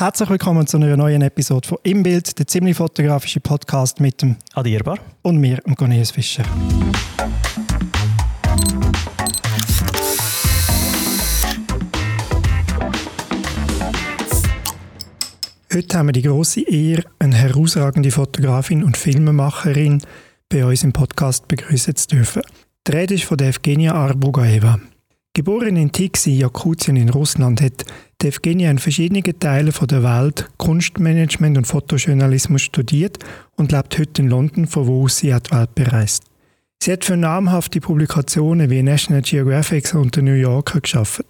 Herzlich willkommen zu einer neuen Episode von Im Bild, der ziemlich fotografische Podcast mit dem Adierbar und mir, dem Cornelius Fischer. Heute haben wir die große Ehre, eine herausragende Fotografin und Filmemacherin bei uns im Podcast begrüßen zu dürfen. Die Rede ist von der Evgenia Arbugaeva. Geboren in Tixi, Jakutien in Russland, hat Evgenia in verschiedenen Teilen der Welt Kunstmanagement und Fotojournalismus studiert und lebt heute in London, von wo aus sie die Welt bereist. Sie hat für namhafte Publikationen wie National Geographic und The New Yorker geschaffen.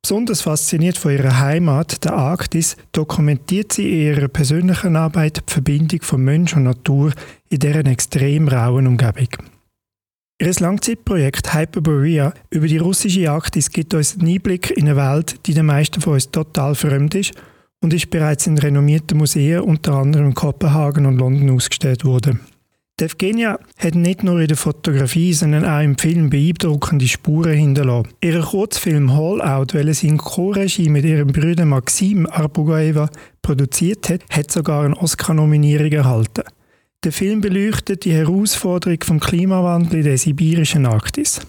Besonders fasziniert von ihrer Heimat, der Arktis, dokumentiert sie in ihrer persönlichen Arbeit die Verbindung von Mensch und Natur in deren extrem rauen Umgebung. Ihr Langzeitprojekt Hyperborea über die russische Arktis gibt uns einen Einblick in eine Welt, die den meisten von uns total fremd ist und ist bereits in renommierten Museen, unter anderem in Kopenhagen und London, ausgestellt worden. Die Evgenia hat nicht nur in der Fotografie, sondern auch im Film beeindruckende Spuren hinterlassen. Ihr Kurzfilm Hall Out, sie in Co-Regie mit ihrem Bruder Maxim Arbugaeva produziert hat, hat sogar eine Oscar-Nominierung erhalten. Der Film beleuchtet die Herausforderung vom Klimawandel in der sibirischen Arktis.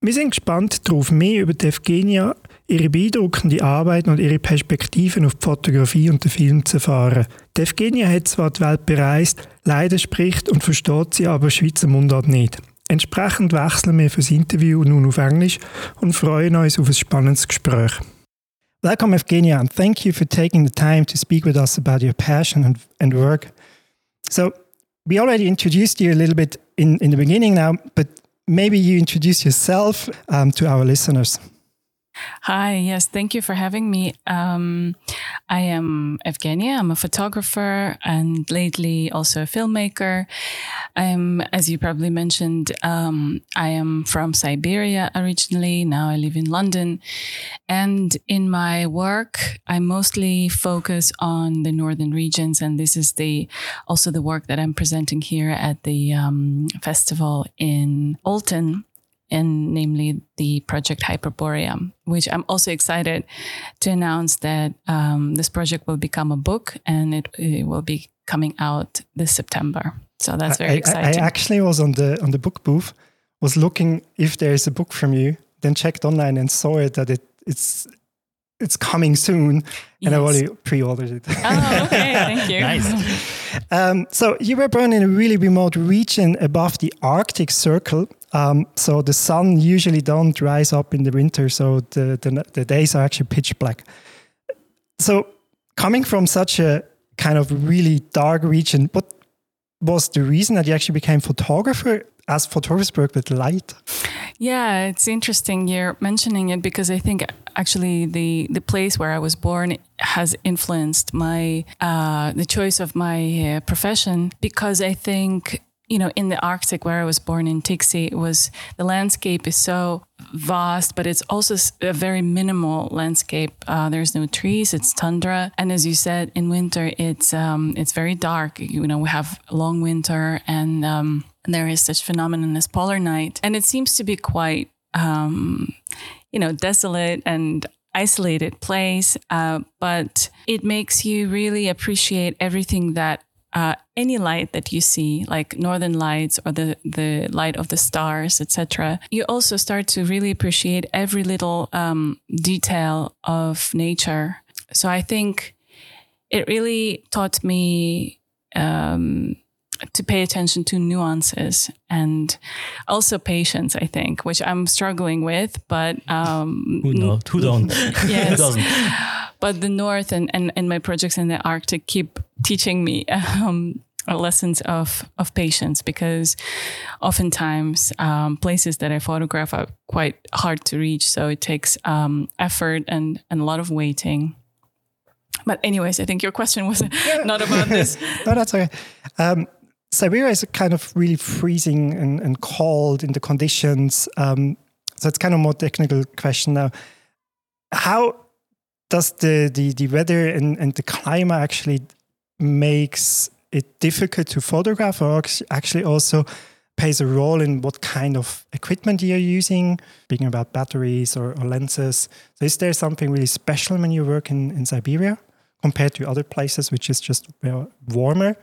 Wir sind gespannt darauf, mehr über die Evgenia, ihre beeindruckende Arbeit und ihre Perspektiven auf die Fotografie und den Film zu erfahren. Die Evgenia hat zwar die Welt bereist, leider spricht und versteht sie aber Schweizer Mundart nicht. Entsprechend wechseln wir für das Interview nun auf Englisch und freuen uns auf ein spannendes Gespräch. Welcome Evgenia and thank you for taking the time to speak with us about your passion and, and work. So, we already introduced you a little bit in, in the beginning now, but maybe you introduce yourself um, to our listeners. Hi, yes, thank you for having me. Um, I am Evgenia. I'm a photographer and lately also a filmmaker. I'm, as you probably mentioned, um, I am from Siberia originally. Now I live in London. And in my work, I mostly focus on the northern regions. And this is the also the work that I'm presenting here at the um, festival in Olten and namely the project Hyperborea, which I'm also excited to announce that um, this project will become a book and it, it, will be coming out this September. So that's very I, exciting. I, I actually was on the on the book booth, was looking if there is a book from you, then checked online and saw it that it it's it's coming soon, and. I already pre-ordered it. Oh, okay, thank you. nice. Um, so you were born in a really remote region above the Arctic Circle. Um, so the sun usually don't rise up in the winter, so the, the, the days are actually pitch black. So coming from such a kind of really dark region, what was the reason that you actually became photographer as for work with light? Yeah, it's interesting you're mentioning it because I think actually the the place where I was born has influenced my uh, the choice of my uh, profession because I think you know in the Arctic where I was born in Tiksi it was the landscape is so vast but it's also a very minimal landscape uh, there's no trees it's tundra and as you said in winter it's um, it's very dark you know we have a long winter and um, there is such a phenomenon as polar night and it seems to be quite um, you know desolate and isolated place uh, but it makes you really appreciate everything that uh, any light that you see, like northern lights or the, the light of the stars, etc., you also start to really appreciate every little um, detail of nature. So I think it really taught me um, to pay attention to nuances and also patience, I think, which I'm struggling with, but um, who knows? Who don't? Yes. who doesn't? But the North and, and, and my projects in the Arctic keep teaching me um, lessons of, of patience because oftentimes um, places that I photograph are quite hard to reach. So it takes um, effort and, and a lot of waiting. But anyways, I think your question was not about this. no, that's okay. Um, Siberia is kind of really freezing and, and cold in the conditions. Um, so it's kind of more technical question now. How does the, the, the weather and, and the climate actually makes it difficult to photograph or actually also plays a role in what kind of equipment you're using, speaking about batteries or, or lenses. So is there something really special when you work in, in Siberia compared to other places, which is just warmer?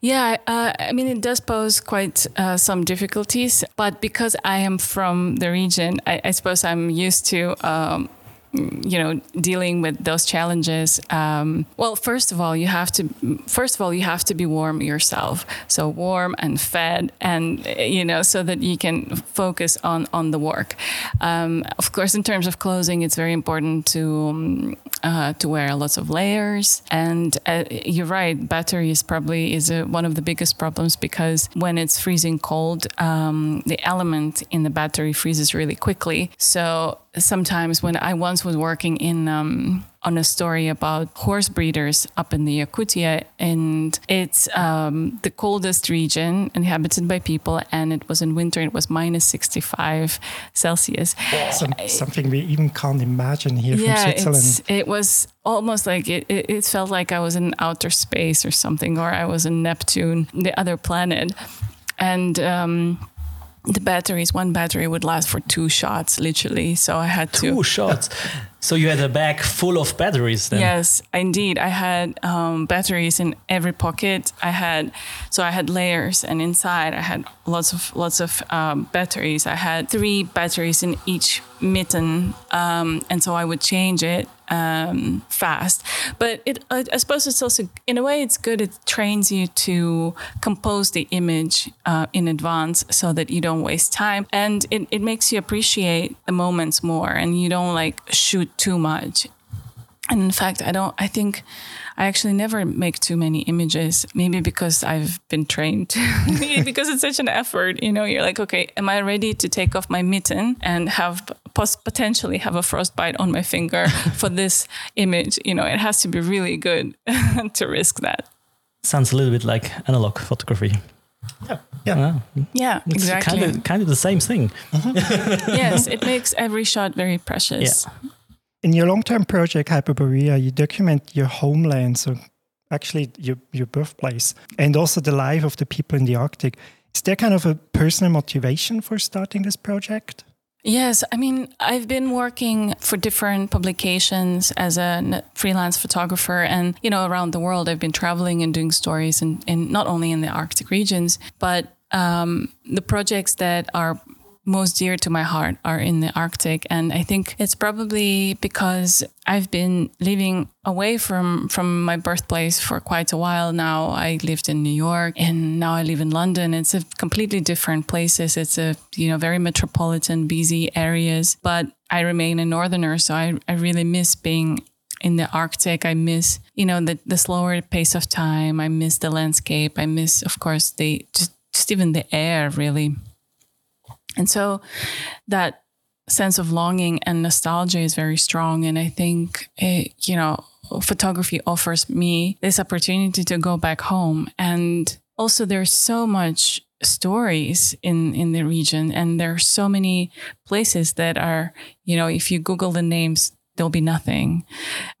Yeah, uh, I mean, it does pose quite uh, some difficulties, but because I am from the region, I, I suppose I'm used to um, you know dealing with those challenges um, well first of all you have to first of all you have to be warm yourself. So warm and fed and you know so that you can focus on on the work. Um, of course in terms of clothing it's very important to um, uh, to wear lots of layers. And uh, you're right battery is probably is a, one of the biggest problems because when it's freezing cold um, the element in the battery freezes really quickly. So sometimes when I once was working in um, on a story about horse breeders up in the Yakutia, and it's um, the coldest region inhabited by people, and it was in winter. It was minus sixty five Celsius. Some, something we even can't imagine here yeah, from Switzerland. it was almost like it, it, it felt like I was in outer space or something, or I was in Neptune, the other planet, and. Um, the batteries, one battery would last for two shots, literally. So I had two to. Two shots. so you had a bag full of batteries then? Yes, indeed. I had um, batteries in every pocket. I had, so I had layers, and inside I had lots of lots of um, batteries. I had three batteries in each mitten, um, and so I would change it um, fast. But it, I, I, suppose it's also, in a way, it's good. It trains you to compose the image uh, in advance so that you don't waste time, and it, it makes you appreciate the moments more, and you don't like shoot too much. And in fact, I don't. I think I actually never make too many images, maybe because I've been trained because it's such an effort. You know, you're like, okay, am I ready to take off my mitten and have potentially have a frostbite on my finger for this image? You know, it has to be really good to risk that. Sounds a little bit like analog photography. Yeah, yeah, yeah, it's exactly. Kind of, kind of the same thing. Mm-hmm. yes, it makes every shot very precious. Yeah. In your long-term project Hyperborea, you document your homeland, so actually your your birthplace, and also the life of the people in the Arctic. Is there kind of a personal motivation for starting this project? Yes, I mean, I've been working for different publications as a freelance photographer, and you know, around the world, I've been traveling and doing stories, and not only in the Arctic regions, but um, the projects that are most dear to my heart are in the Arctic. And I think it's probably because I've been living away from, from my birthplace for quite a while now. I lived in New York and now I live in London. It's a completely different places. It's a, you know, very metropolitan, busy areas, but I remain a northerner. So I, I really miss being in the Arctic. I miss, you know, the, the slower pace of time. I miss the landscape. I miss, of course, the just, just even the air really. And so that sense of longing and nostalgia is very strong. And I think, it, you know, photography offers me this opportunity to go back home. And also, there's so much stories in in the region and there are so many places that are you know if you google the names there'll be nothing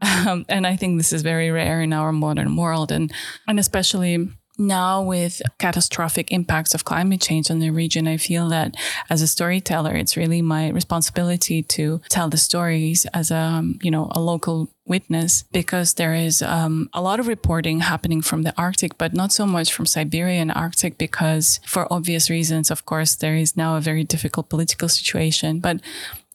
um, and i think this is very rare in our modern world and and especially now with catastrophic impacts of climate change on the region, I feel that as a storyteller, it's really my responsibility to tell the stories as a, you know, a local witness because there is um, a lot of reporting happening from the Arctic, but not so much from Siberia and Arctic because for obvious reasons, of course, there is now a very difficult political situation. But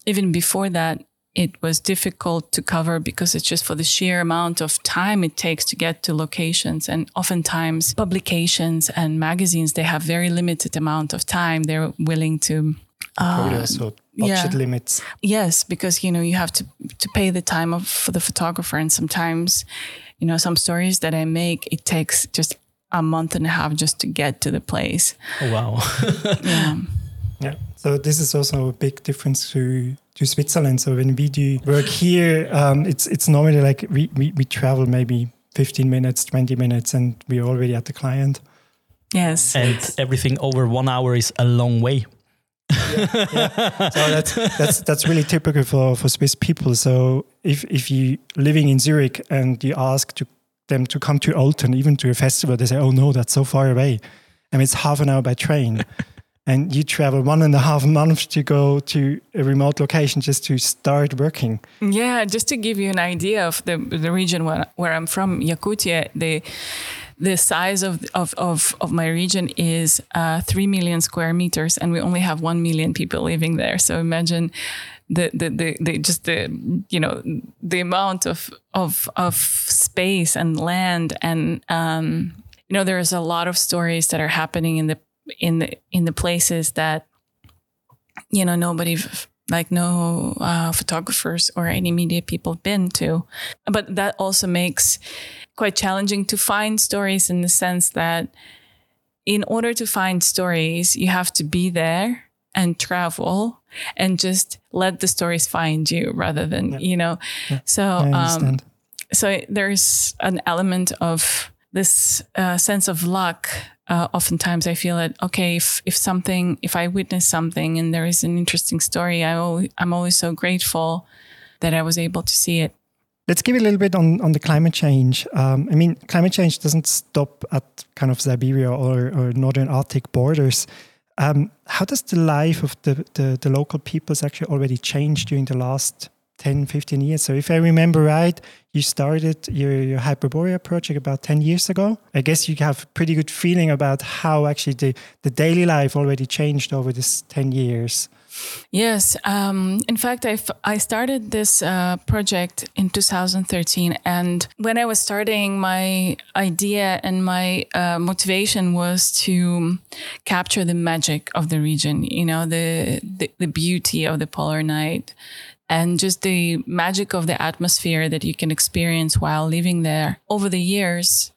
even before that, it was difficult to cover because it's just for the sheer amount of time it takes to get to locations. And oftentimes publications and magazines they have very limited amount of time. They're willing to uh, budget yeah. limits. Yes because you know you have to to pay the time of for the photographer. And sometimes you know some stories that i make it takes just a month and a half just to get to the place. Oh wow. Yeah. Yeah. So this is also a big difference to to Switzerland. So when we do work here, um, it's it's normally like we, we, we travel maybe 15 minutes, 20 minutes, and we're already at the client. Yes. And everything over one hour is a long way. yeah, yeah. So that's that's that's really typical for, for Swiss people. So if if you living in Zurich and you ask to them to come to Olten, even to a festival, they say, "Oh no, that's so far away." I mean, it's half an hour by train. and you travel one and a half months to go to a remote location just to start working. Yeah, just to give you an idea of the the region where, where I'm from, Yakutia, the the size of of of, of my region is uh, three million square meters, and we only have one million people living there. So imagine the the, the, the just the you know the amount of of of space and land and um, you know there's a lot of stories that are happening in the in the in the places that you know nobody like no uh, photographers or any media people have been to but that also makes quite challenging to find stories in the sense that in order to find stories you have to be there and travel and just let the stories find you rather than yeah. you know yeah. so um, so there's an element of this uh, sense of luck uh, oftentimes I feel that okay, if if something, if I witness something and there is an interesting story, I always, I'm always so grateful that I was able to see it. Let's give a little bit on on the climate change. Um, I mean, climate change doesn't stop at kind of Siberia or, or northern Arctic borders. Um, how does the life of the, the, the local peoples actually already change during the last 10, 15 years. So if I remember right, you started your, your Hyperborea project about 10 years ago. I guess you have a pretty good feeling about how actually the, the daily life already changed over this 10 years. Yes. Um, in fact, I, I started this uh, project in 2013. And when I was starting, my idea and my uh, motivation was to capture the magic of the region, you know, the, the, the beauty of the polar night, and just the magic of the atmosphere that you can experience while living there. Over the years,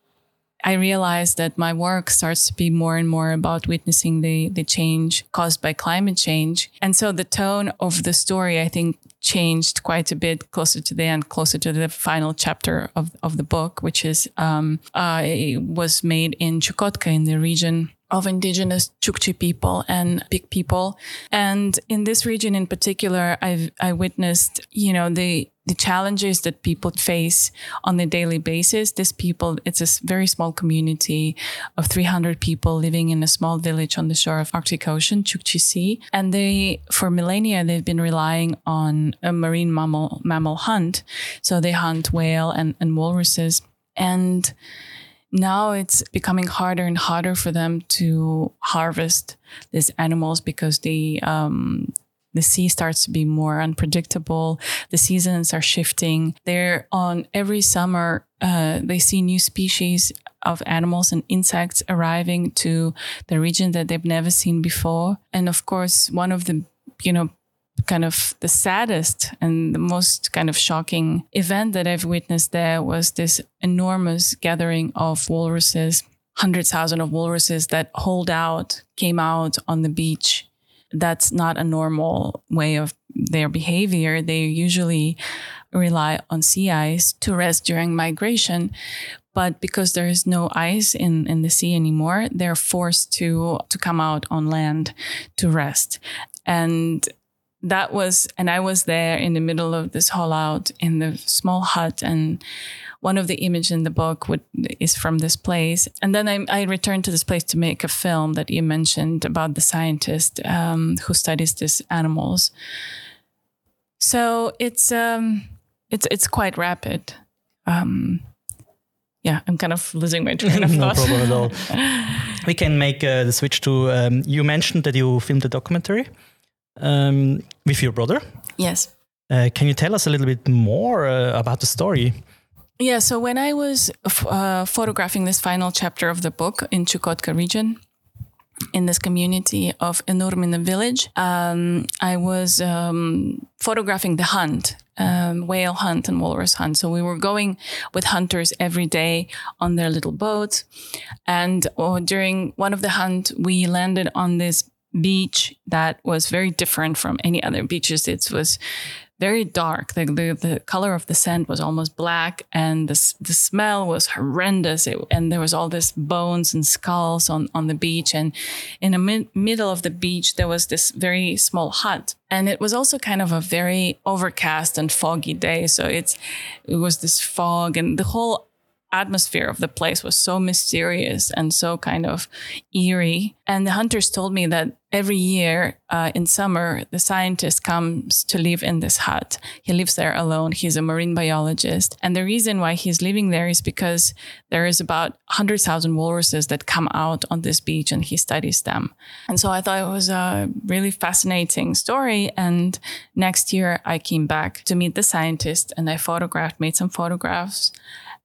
I realized that my work starts to be more and more about witnessing the, the change caused by climate change. And so the tone of the story, I think, changed quite a bit closer to the end, closer to the final chapter of, of the book, which is, um, uh, was made in Chukotka in the region of indigenous Chukchi people and Yupik people. And in this region in particular, I've, I witnessed, you know, the, the challenges that people face on a daily basis. This people, it's a very small community of 300 people living in a small village on the shore of Arctic Ocean, Chukchi Sea. And they, for millennia, they've been relying on a marine mammal, mammal hunt. So they hunt whale and, and walruses. And now it's becoming harder and harder for them to harvest these animals because the um, the sea starts to be more unpredictable. The seasons are shifting. They're on every summer. Uh, they see new species of animals and insects arriving to the region that they've never seen before. And of course, one of the you know kind of the saddest and the most kind of shocking event that I've witnessed there was this enormous gathering of walruses, hundred thousand of walruses that hauled out, came out on the beach. That's not a normal way of their behavior. They usually rely on sea ice to rest during migration. But because there is no ice in, in the sea anymore, they're forced to, to come out on land to rest. And that was, and I was there in the middle of this haulout in the small hut. And one of the images in the book would, is from this place. And then I, I, returned to this place to make a film that you mentioned about the scientist um, who studies these animals. So it's, um, it's, it's quite rapid. Um, yeah, I'm kind of losing my train of thought. no problem at all. we can make uh, the switch to. Um, you mentioned that you filmed a documentary um, with your brother. Yes. Uh, can you tell us a little bit more uh, about the story? Yeah, so when I was uh, photographing this final chapter of the book in Chukotka region, in this community of Enurmino village, um, I was um, photographing the hunt, um, whale hunt and walrus hunt. So we were going with hunters every day on their little boats. And oh, during one of the hunt, we landed on this beach that was very different from any other beaches. It was very dark. The, the, the color of the sand was almost black and the, the smell was horrendous. It, and there was all this bones and skulls on, on the beach. And in the mid, middle of the beach, there was this very small hut. And it was also kind of a very overcast and foggy day. So it's, it was this fog and the whole atmosphere of the place was so mysterious and so kind of eerie. And the hunters told me that every year uh, in summer, the scientist comes to live in this hut. He lives there alone. He's a marine biologist. And the reason why he's living there is because there is about 100,000 walruses that come out on this beach and he studies them. And so I thought it was a really fascinating story. And next year I came back to meet the scientist and I photographed, made some photographs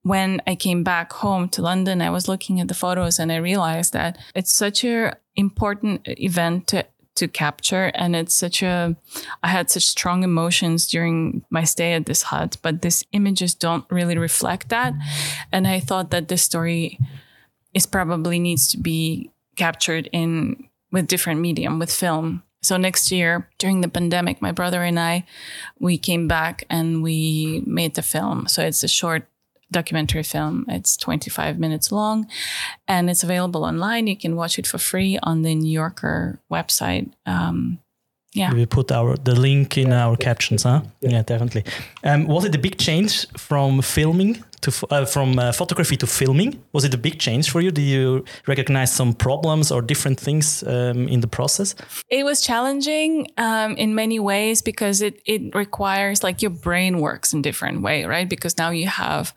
when I came back home to London, I was looking at the photos and I realized that it's such an important event to to capture and it's such a I had such strong emotions during my stay at this hut, but these images don't really reflect that. And I thought that this story is probably needs to be captured in with different medium, with film. So next year during the pandemic, my brother and I, we came back and we made the film. So it's a short documentary film. It's 25 minutes long and it's available online. You can watch it for free on the New Yorker website. Um, yeah. We put our the link in our captions, huh? Yeah, yeah definitely. Um, was it a big change from filming to uh, from uh, photography to filming? Was it a big change for you? Did you recognize some problems or different things um, in the process? It was challenging um, in many ways because it it requires like your brain works in different way, right? Because now you have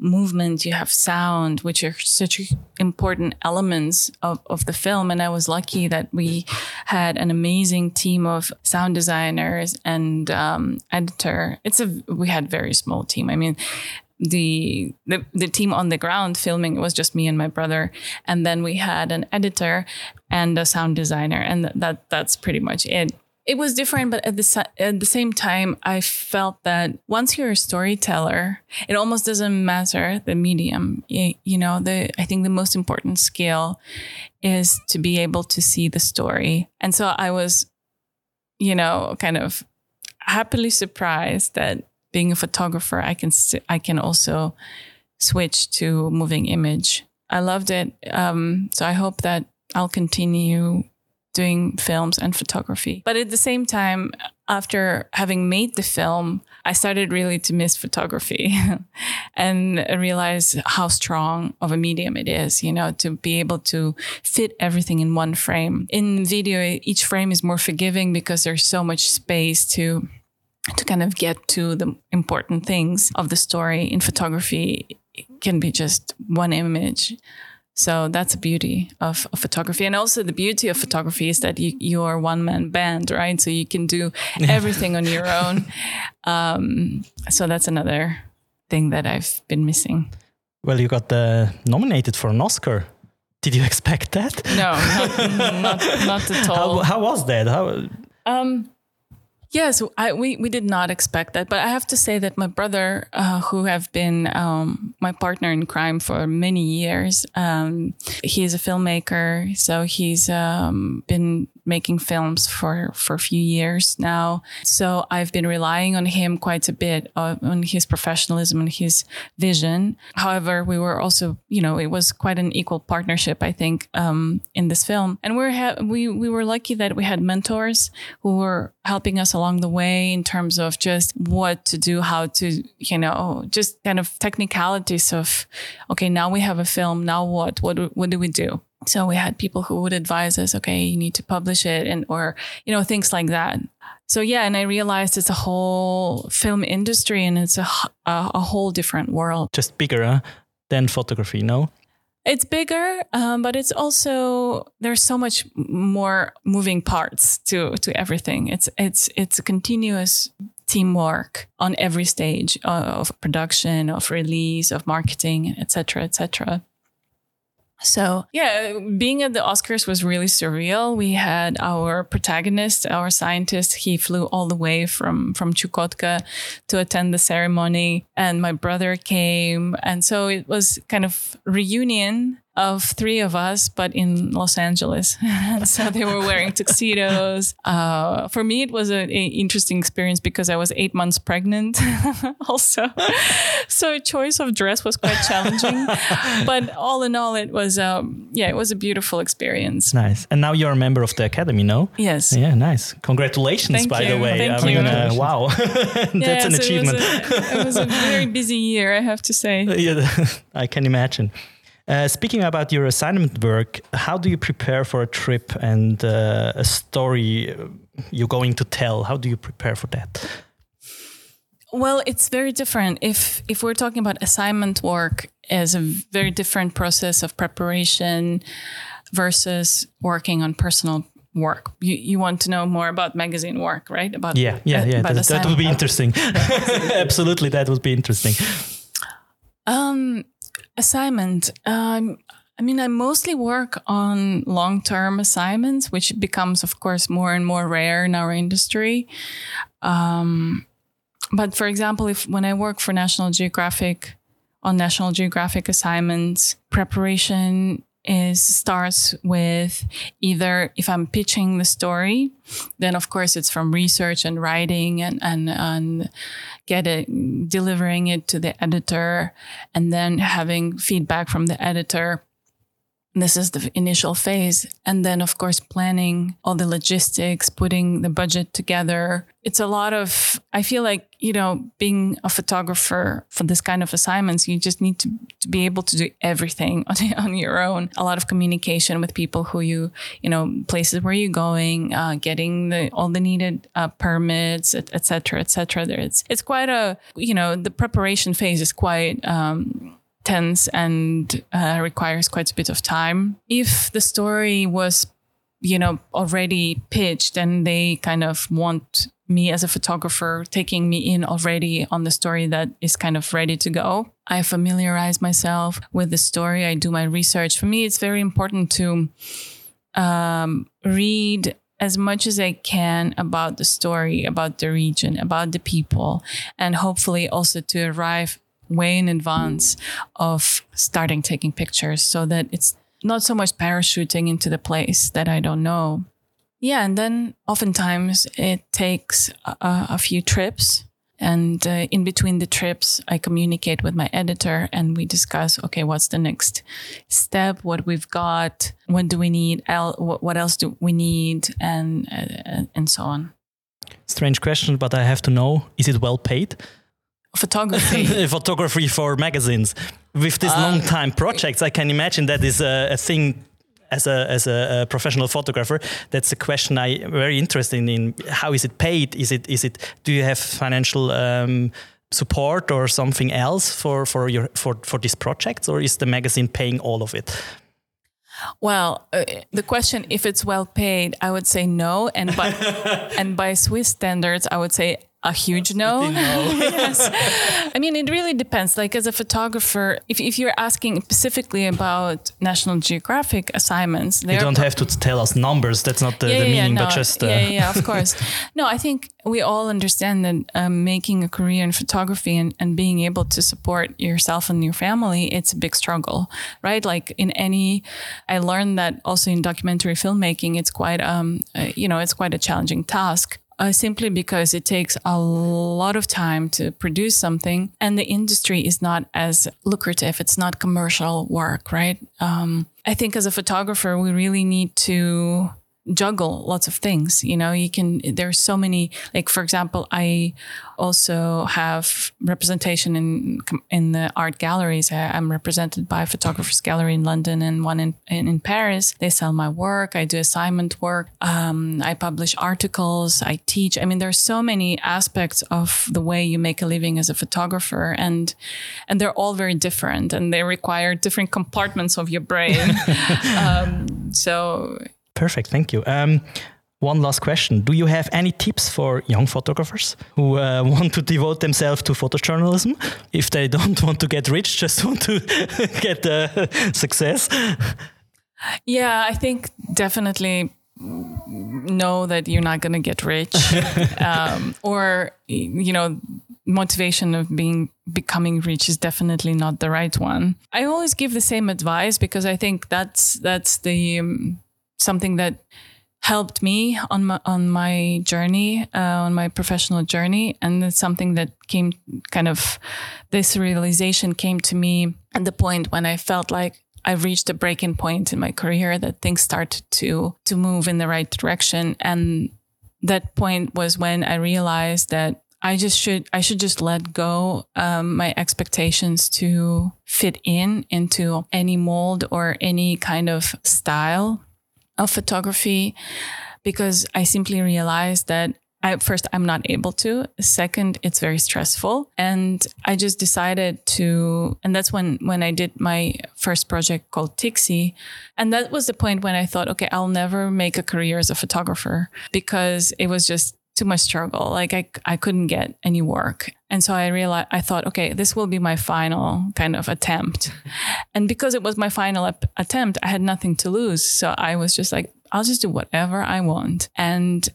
movement, you have sound, which are such important elements of, of the film. And I was lucky that we had an amazing team of sound designers and um, editor. It's a we had very small team. I mean, the, the the team on the ground filming it was just me and my brother. And then we had an editor and a sound designer. And that that's pretty much it. It was different but at the at the same time i felt that once you're a storyteller it almost doesn't matter the medium. You, you know the i think the most important skill is to be able to see the story. And so i was you know kind of happily surprised that being a photographer, I can st- I can also switch to moving image. I loved it. Um, so I hope that I'll continue doing films and photography. But at the same time, after having made the film, I started really to miss photography and realize how strong of a medium it is, you know, to be able to fit everything in one frame. In video, each frame is more forgiving because there's so much space to to kind of get to the important things of the story in photography can be just one image. So that's the beauty of, of, photography. And also the beauty of photography is that you, you're one man band right? So you can do everything on your own. Um, so that's another thing that i've been missing. Well you got uh, nominated for an oscar. Did you expect that? No not, not, not at all. how, how was that? How um, Yes, I, we we did not expect that, but I have to say that my brother, uh, who have been um, my partner in crime for many years, um, he is a filmmaker, so he's um, been making films for for a few years now. So I've been relying on him quite a bit uh, on his professionalism and his vision. However, we were also, you know, it was quite an equal partnership, I think, um, in this film, and we're ha- we we were lucky that we had mentors who were helping us along the way in terms of just what to do, how to, you know, just kind of technicalities of, okay, now we have a film. Now what? What what do we do? So we had people who would advise us, okay, you need to publish it and, or, you know, things like that. So yeah, and I realized it's a whole film industry and it's a, a, a whole different world. Just bigger huh? than photography, no? It's bigger, um, but it's also there's so much more moving parts to to everything. It's it's it's a continuous teamwork on every stage of production, of release, of marketing, etc., etc. So, yeah, being at the Oscars was really surreal. We had our protagonist, our scientist, he flew all the way from, from Chukotka to attend the ceremony, and my brother came. And so it was kind of reunion of three of us, but in Los Angeles. so they were wearing tuxedos. Uh, for me, it was an interesting experience because I was eight months pregnant also. so a choice of dress was quite challenging. but all in all, it was, um, yeah, it was a beautiful experience. Nice. And now you're a member of the academy, no? Yes. Yeah, nice. Congratulations, Thank by you. the way. Thank I mean, uh, wow. That's Yeah, an so achievement. It was, a, it was a very busy year, I have to say. yeah, I can imagine. Uh, speaking about your assignment work, how do you prepare for a trip and uh, a story you're going to tell? How do you prepare for that? Well, it's very different. If if we're talking about assignment work as a very different process of preparation versus working on personal work. You you want to know more about magazine work, right? About Yeah, yeah, yeah. about That, that would be interesting. Absolutely, that would be interesting. Um, assignment. Um, I mean, I mostly work on long term assignments, which becomes, of course, more and more rare in our industry. Um, but for example, if when I work for National Geographic on National Geographic assignments, preparation is starts with either if I'm pitching the story, then of course it's from research and writing and and and get it delivering it to the editor and then having feedback from the editor this is the initial phase. And then of course planning all the logistics putting the budget together. It's a lot of i feel like you know being a photographer for this kind of assignments you just need to, to be able to do everything on, on your own. A lot of communication with people who you you know places where you're going uh, getting the all the needed uh, permits et, et cetera et cetera. It's it's quite a you know the preparation phase is quite um tense and uh, requires quite a bit of time. If the story was, you know, already pitched and they kind of want me as a photographer taking me in already on the story that is kind of ready to go, I familiarize myself with the story. I do my research. For me, it's very important to um, read as much as I can about the story, about the region, about the people, and hopefully also to arrive way in advance of starting taking pictures so that it's not so much parachuting into the place that I don't know. Yeah, and then oftentimes it takes a, a few trips. And uh, in between the trips, I communicate with my editor and we discuss okay, what's the next step? What we've got? What do we need? El- what what else do we need? And, uh, and so on. Strange question, but I have to know: Is it well paid? Photography. Photography for magazines with these long time projects. I can imagine that is a, a thing. As a as a, a professional photographer, that's a question I very interested in. How is it paid? Is it is it? Do you have financial um, support or something else for for your for for these projects, or is the magazine paying all of it? Well, uh, the question if it's well paid, I would say no, and by and by Swiss standards, I would say a huge no. yes. I mean, it really depends. Like as a photographer, if, if you're asking specifically about National Geographic assignments, You don't have to tell us numbers. That's not the, the meaning, but just uh, yeah, yeah, of course. no, I think we all understand that um, making a career in photography and, and being able to support yourself and your family, it's a big struggle, right? Like in any, I learned that also in documentary filmmaking, it's quite, um, uh, you know, it's quite a challenging task. Uh, simply because it takes a lot of time to produce something and the industry is not as lucrative. It's not commercial work right? Um, i think as a photographer we really need to juggle lots of things you know? You can there's so many like for example i also have representation in in the art galleries. I, i'm represented by a photographers gallery in london and one in, in, in paris. They sell my work. I do assignment work. Um, i publish articles. I teach. I mean there's so many aspects of the way you make a living as a photographer and and they're all very different and they require different compartments of your brain. Um, so Perfect, thank you. Um, one last question: Do you have any tips for young photographers who uh, want to devote themselves to photojournalism? If they don't want to get rich, just want to get uh, success. Yeah, I think definitely know that you're not going to get rich, um, or you know, motivation of being becoming rich is definitely not the right one. I always give the same advice because I think that's that's the um, something that helped me on my on my journey uh, on my professional journey. And it's something that came kind of this realization came to me at the point when I felt like I reached a breaking point in my career that things started to to move in the right direction. And that point was when I realized that I just should I should just let go um, my expectations to fit in into any mold or any kind of style of photography because I simply realized that I, first I'm not able to. Second, it's very stressful, and I just decided to. And that's when when I did my first project called Tiksi, and that was the point when I thought, okay, I'll never make a career as a photographer because it was just too much struggle. Like I, I couldn't get any work. And so I realized, I thought, okay, this will be my final kind of attempt. And because it was my final ap- attempt, I had nothing to lose. So I was just like, I'll just do whatever I want. And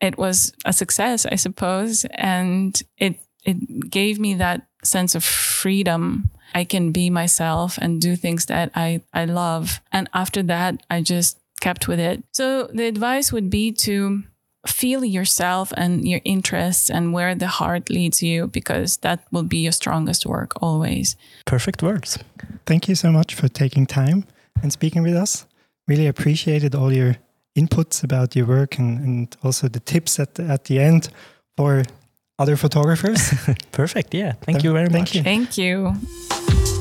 it was a success, I suppose. And it, it gave me that sense of freedom. I can be myself and do things that I, I love. And after that, I just kept with it. So the advice would be to feel yourself and your interests and where the heart leads you because that will be your strongest work always. Perfect words. Thank you so much for taking time and speaking with us. Really appreciated all your inputs about your work and, and also the tips at the, at the end for other photographers. Perfect. Yeah. Thank you very Thank much. you. Thank you.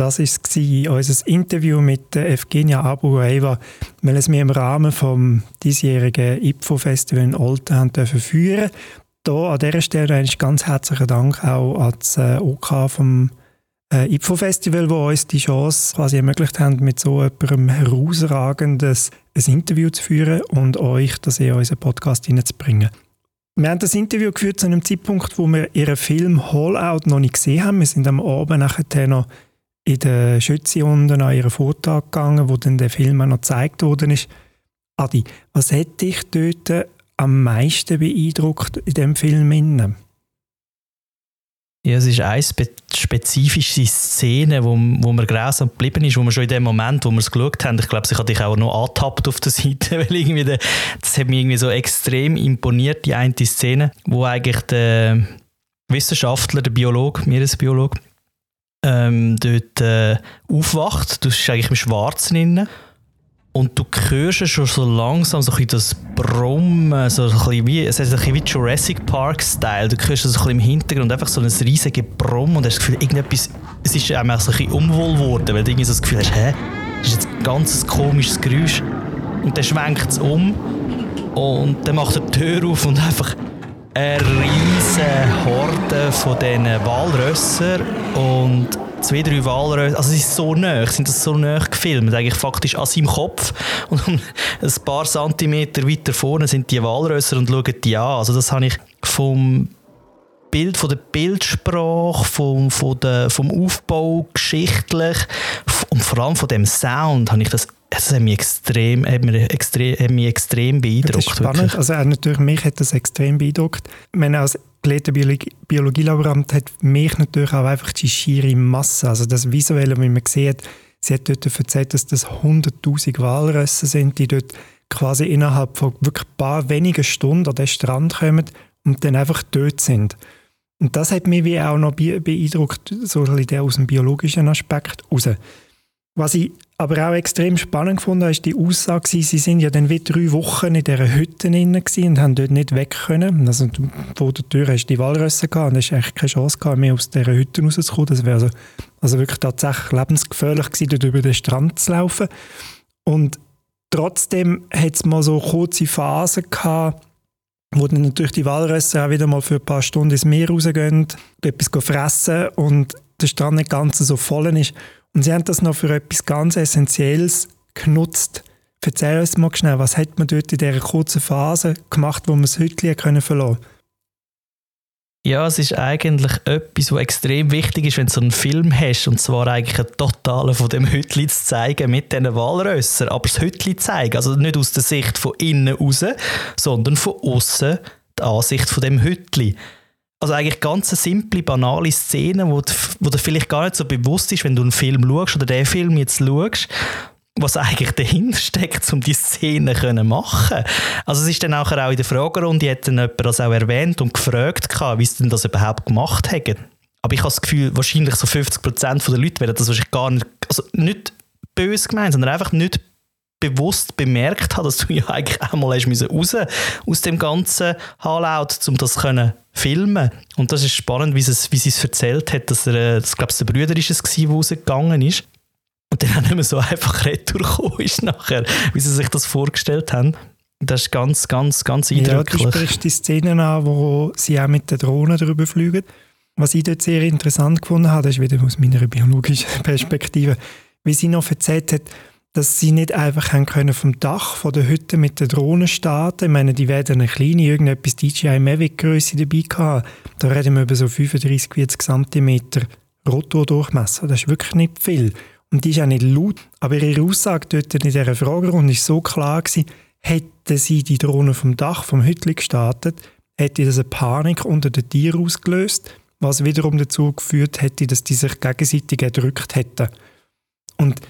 Das war unser Interview mit Evgenia Abueva, weil es mir im Rahmen des diesjährigen IPFO-Festival in Olten dürfen führen Hier an dieser Stelle ein ganz herzlichen Dank auch an das äh, OK vom äh, IPFO-Festival, wo uns die Chance quasi ermöglicht haben, mit so jemandem herausragendes ein Interview zu führen und euch das in unseren Podcast hineinzubringen. Wir haben das Interview geführt zu einem Zeitpunkt, wo wir ihren Film Hall-Out noch nicht gesehen haben. Wir sind am Abend nachher noch in der Schütze unten an ihren Vortrag gegangen, wo dann der Film auch noch gezeigt worden ist. Adi, was hat dich dort am meisten beeindruckt in dem Film? Ja, es ist eine spe spezifische Szene, wo, wo mir grausam geblieben ist, wo wir schon in dem Moment, wo wir es geschaut haben, ich glaube, ich hatte dich auch noch antappt auf der Seite, weil irgendwie der, das hat mich irgendwie so extrem imponiert, die eine Szene, wo eigentlich der Wissenschaftler, der Biologe, Meeresbiologe, ähm, dort äh, aufwacht. Du bist eigentlich im Schwarzen drin. Und du hörst schon so langsam so ein das Brummen, so ein bisschen wie, es ist ein bisschen wie Jurassic Park-Style. Du hörst so ein bisschen im Hintergrund einfach so ein riesiges Brummen und hast das Gefühl, irgendetwas, es ist einem so ein bisschen unwohl geworden, weil du irgendwie so das Gefühl hast, hä, das ist jetzt ein ganz komisches Geräusch. Und dann schwenkt es um und dann macht er die Tür auf und einfach eine riesige Horde von diesen Walrössern und zwei, drei Walrösser, also sie sind so nah, sind das so nah gefilmt, eigentlich faktisch an seinem Kopf und ein paar Zentimeter weiter vorne sind die Walrösser und schauen die an. Also das habe ich vom Bild, von der Bildsprache, vom, von der, vom Aufbau geschichtlich und vor allem von dem Sound habe ich das es hat mich extrem, hat mich extrem, hat mich extrem beeindruckt. Das ist spannend. Also natürlich, mich hat das extrem beeindruckt. Wenn als gelehrter Biologie Biologielaborant hat mich natürlich auch einfach die schiere Masse, also das Visuelle, wie man sieht, sie hat dort erzählt, dass das 100'000 Walrösser sind, die dort quasi innerhalb von wirklich ein paar wenigen Stunden an den Strand kommen und dann einfach dort sind. Und das hat mich wie auch noch beeindruckt, so ein bisschen aus dem biologischen Aspekt raus. Was ich aber auch extrem spannend gefunden habe, ist die Aussage, sie sind ja dann wie drei Wochen in dieser Hütte drin und haben dort nicht weg können. Also vor der Tür hast du die Walrösser gehabt und hast echt keine Chance gehabt, mehr aus dieser Hütte rauszukommen. Das wäre also, also wirklich tatsächlich lebensgefährlich gewesen, dort über den Strand zu laufen. Und trotzdem hat es mal so kurze Phasen gehabt, wo dann natürlich die Walrösser auch wieder mal für ein paar Stunden ins Meer rausgehen, etwas fressen und der Strand nicht ganz so voll ist. Und sie haben das noch für etwas ganz Essentielles genutzt. Erzähl uns mal schnell, was hat man dort in dieser kurzen Phase gemacht, wo man das Hütchen verlassen konnte? Ja, es ist eigentlich etwas, was extrem wichtig ist, wenn du so einen Film hast, und zwar eigentlich ein Totale von dem Hütli zu zeigen mit diesen Walrössern, aber das Hütli zeigen, also nicht aus der Sicht von innen raus, sondern von außen die Ansicht von dem Hütli. Also eigentlich ganz simple, banale Szene, wo, wo dir vielleicht gar nicht so bewusst ist, wenn du einen Film schaust oder den Film jetzt schaust, was eigentlich dahinter steckt, um die Szene zu machen. Also es ist dann auch in der Fragerunde, hat dann jemand das auch erwähnt und gefragt, wie sie denn das überhaupt gemacht haben. Aber ich habe das Gefühl, wahrscheinlich so 50% der Leute werden das wahrscheinlich gar nicht, also nicht böse gemeint, sondern einfach nicht bewusst bemerkt haben, dass du ja eigentlich auch mal raus aus dem ganzen Hallout, um das zu filmen. Und das ist spannend, wie sie es, wie sie es erzählt hat, dass er, äh, das glaube ich, der Brüder ist es gewesen, der rausgegangen ist. Und dann nicht mehr so einfach retour ist nachher, wie sie sich das vorgestellt haben. Das ist ganz, ganz, ganz eindrücklich. Ja, du sprichst die Szenen an, wo sie auch mit den Drohnen drüber fliegen. Was ich dort sehr interessant gefunden habe, das ist wieder aus meiner biologischen Perspektive, wie sie noch erzählt hat, dass sie nicht einfach können vom Dach von der Hütte mit der Drohne starten. Ich meine, die werden eine kleine, irgendetwas DJI Mavic Größe dabei haben. Da reden wir über so 35, 40 cm Rotordurchmesser. Das ist wirklich nicht viel. Und die ist auch nicht laut. Aber ihre Aussage dort in dieser Fragerunde ist so klar gewesen, hätten sie die Drohne vom Dach vom Hütli gestartet, hätte das eine Panik unter den Tieren ausgelöst, was wiederum dazu geführt hätte, dass die sich gegenseitig erdrückt hätten. Und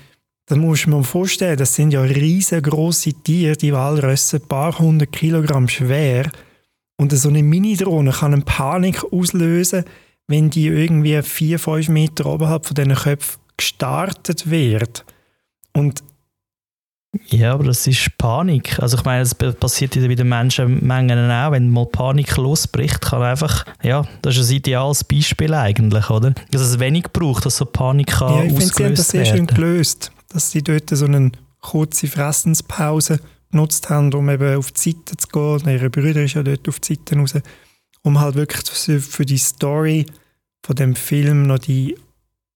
dann muss man sich vorstellen, das sind ja riesengroße Tiere, die Walrösse, ein paar hundert Kilogramm schwer. Und so eine Mini-Drohne kann eine Panik auslösen, wenn die irgendwie vier, fünf Meter oberhalb von diesen Köpfen gestartet wird. Und ja, aber das ist Panik. Also ich meine, das passiert in den Menschenmengen auch. Wenn mal Panik losbricht, kann einfach, ja, das ist ein ideales Beispiel eigentlich, oder? Dass es wenig braucht, dass so Panik kann ja, ich finde, sie haben das sehr schön gelöst, dass sie dort so eine kurze Fressenspause genutzt haben, um eben auf die Seite zu gehen. Ihre Brüder ist ja dort auf die Seite raus, um halt wirklich für die Story von dem Film noch die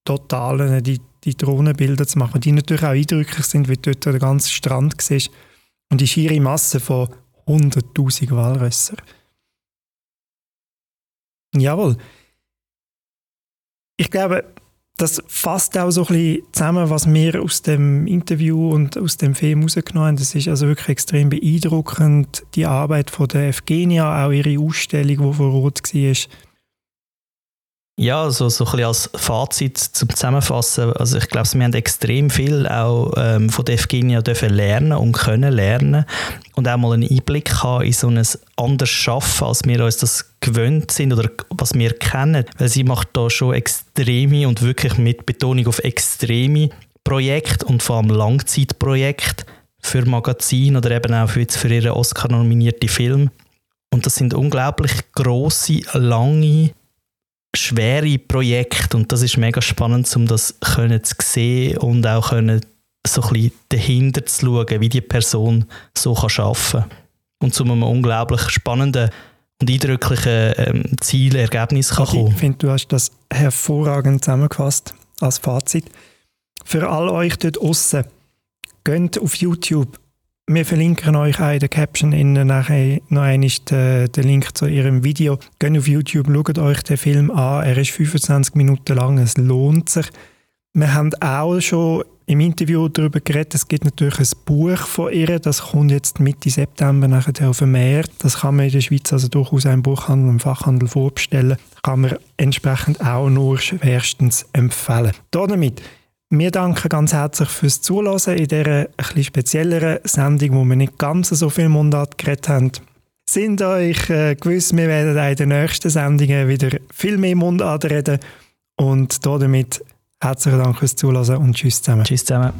totalen, die, die Drohnenbilder zu machen, die natürlich auch eindrücklich sind, wie dort der ganze Strand siehst und die schiere Masse von 100'000 Walrösser. Jawohl. Ich glaube, das fasst auch so ein bisschen zusammen, was wir aus dem Interview und aus dem Film rausgenommen haben. Das ist also wirklich extrem beeindruckend, die Arbeit von der Evgenia, auch ihre Ausstellung, die vor Ort war ja, also so ein bisschen als Fazit zum Zusammenfassen. Also ich glaube, wir haben extrem viel auch ähm, von der Evgenia dürfen lernen und können lernen und auch mal einen Einblick haben in so ein anderes Schaffen, als wir uns das gewöhnt sind oder was wir kennen. Weil sie macht da schon extreme und wirklich mit Betonung auf extreme Projekte und vor allem Langzeitprojekte für Magazine oder eben auch für, jetzt für ihre Oscar-nominierte Film. Und das sind unglaublich große, lange schwere Projekte und das ist mega spannend, um das können zu sehen und auch können so ein bisschen dahinter zu schauen, wie die Person so kann arbeiten kann. Und zu einem unglaublich spannenden und eindrücklichen ähm, Ziel, Ergebnis kann kommen. Ich finde, du hast das hervorragend zusammengefasst als Fazit. Für all euch dort außen, geht auf YouTube wir verlinken euch auch in der Caption innen nachher noch einmal den, den Link zu ihrem Video. Geht auf YouTube, schaut euch den Film an. Er ist 25 Minuten lang, es lohnt sich. Wir haben auch schon im Interview darüber geredet, es gibt natürlich ein Buch von ihr, das kommt jetzt Mitte September nachher auf den Markt. Das kann man in der Schweiz also durchaus im Buchhandel und Fachhandel vorbestellen. Kann man entsprechend auch nur schwerstens empfehlen. Damit wir danken ganz herzlich fürs Zuhören in dieser etwas spezielleren Sendung, wo wir nicht ganz so viel Mundart geredet haben. Sind euch äh, gewiss, wir werden in den nächsten Sendungen wieder viel mehr Mundart reden. Und damit herzlichen Dank fürs Zuhören und tschüss zusammen. Tschüss zusammen.